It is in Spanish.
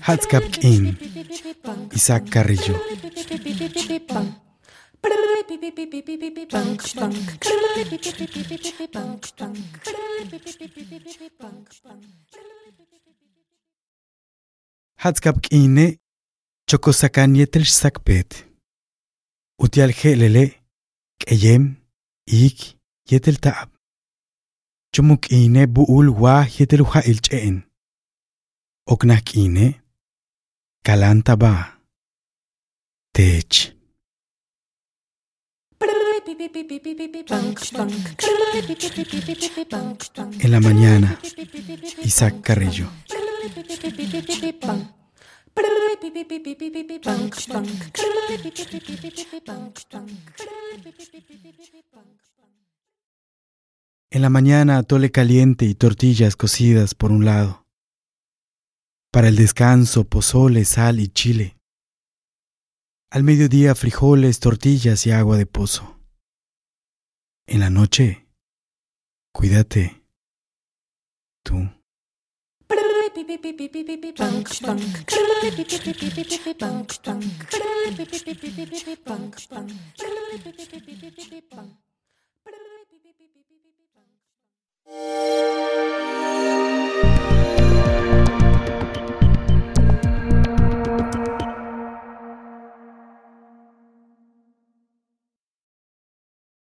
Hatzkapkin, Isaac Carrillo. Hatzkapkine chokosakan yetel sakpet. Utial helele k'eyem ik yetel ta'ab. Chumukine bu'ul wa yetel uha ilch'en. Oknakine kalanta ba. Tech. En la mañana, Isaac Carrillo. En la mañana atole caliente y tortillas cocidas por un lado. Para el descanso, pozole, sal y chile. Al mediodía, frijoles, tortillas y agua de pozo. En la noche, cuídate. Tú.